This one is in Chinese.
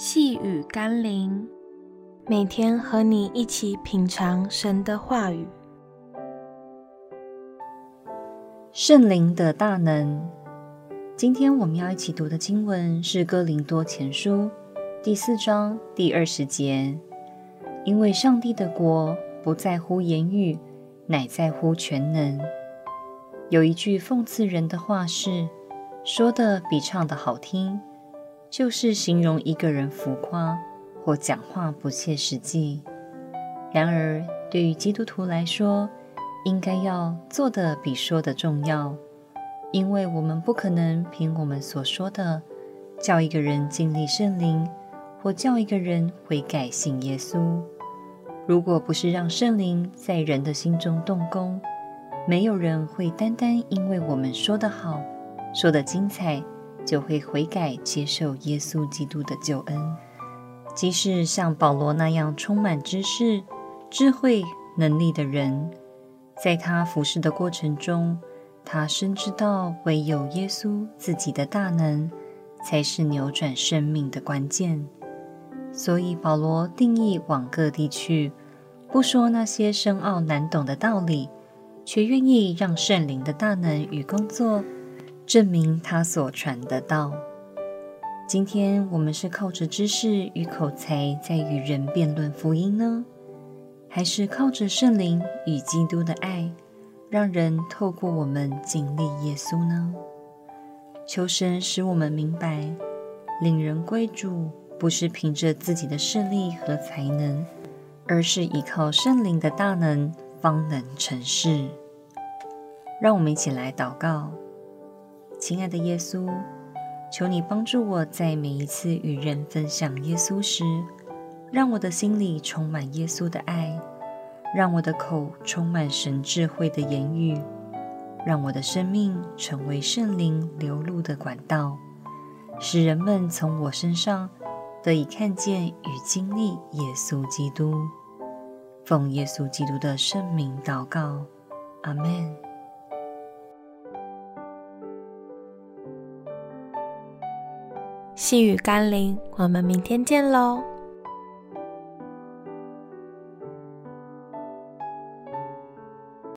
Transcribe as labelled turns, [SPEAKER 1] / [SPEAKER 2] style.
[SPEAKER 1] 细雨甘霖，每天和你一起品尝神的话语。
[SPEAKER 2] 圣灵的大能。今天我们要一起读的经文是《哥林多前书》第四章第二十节。因为上帝的国不在乎言语，乃在乎全能。有一句讽刺人的话是：说的比唱的好听。就是形容一个人浮夸或讲话不切实际。然而，对于基督徒来说，应该要做的比说的重要，因为我们不可能凭我们所说的叫一个人经历圣灵，或叫一个人悔改信耶稣。如果不是让圣灵在人的心中动工，没有人会单单因为我们说得好，说的精彩。就会悔改，接受耶稣基督的救恩。即使像保罗那样充满知识、智慧、能力的人，在他服侍的过程中，他深知道唯有耶稣自己的大能，才是扭转生命的关键。所以保罗定义往各地去，不说那些深奥难懂的道理，却愿意让圣灵的大能与工作。证明他所传的道。今天我们是靠着知识与口才在与人辩论福音呢，还是靠着圣灵与基督的爱，让人透过我们经历耶稣呢？求神使我们明白，领人归主不是凭着自己的势力和才能，而是依靠圣灵的大能方能成事。让我们一起来祷告。亲爱的耶稣，求你帮助我在每一次与人分享耶稣时，让我的心里充满耶稣的爱，让我的口充满神智慧的言语，让我的生命成为圣灵流露的管道，使人们从我身上得以看见与经历耶稣基督。奉耶稣基督的圣名祷告，阿门。
[SPEAKER 1] 细雨甘霖，我们明天见喽。